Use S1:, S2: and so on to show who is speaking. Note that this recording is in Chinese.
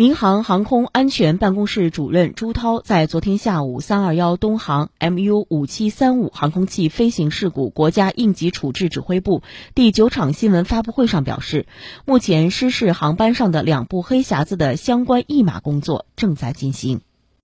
S1: 民航航空安全办公室主任朱涛在昨天下午三二幺东航 mu 五七三五航空器飞行事故国家应急处置指挥部第九场新闻发布会上表示目前失事航班上的两部黑匣子的相关译码工作正在进行。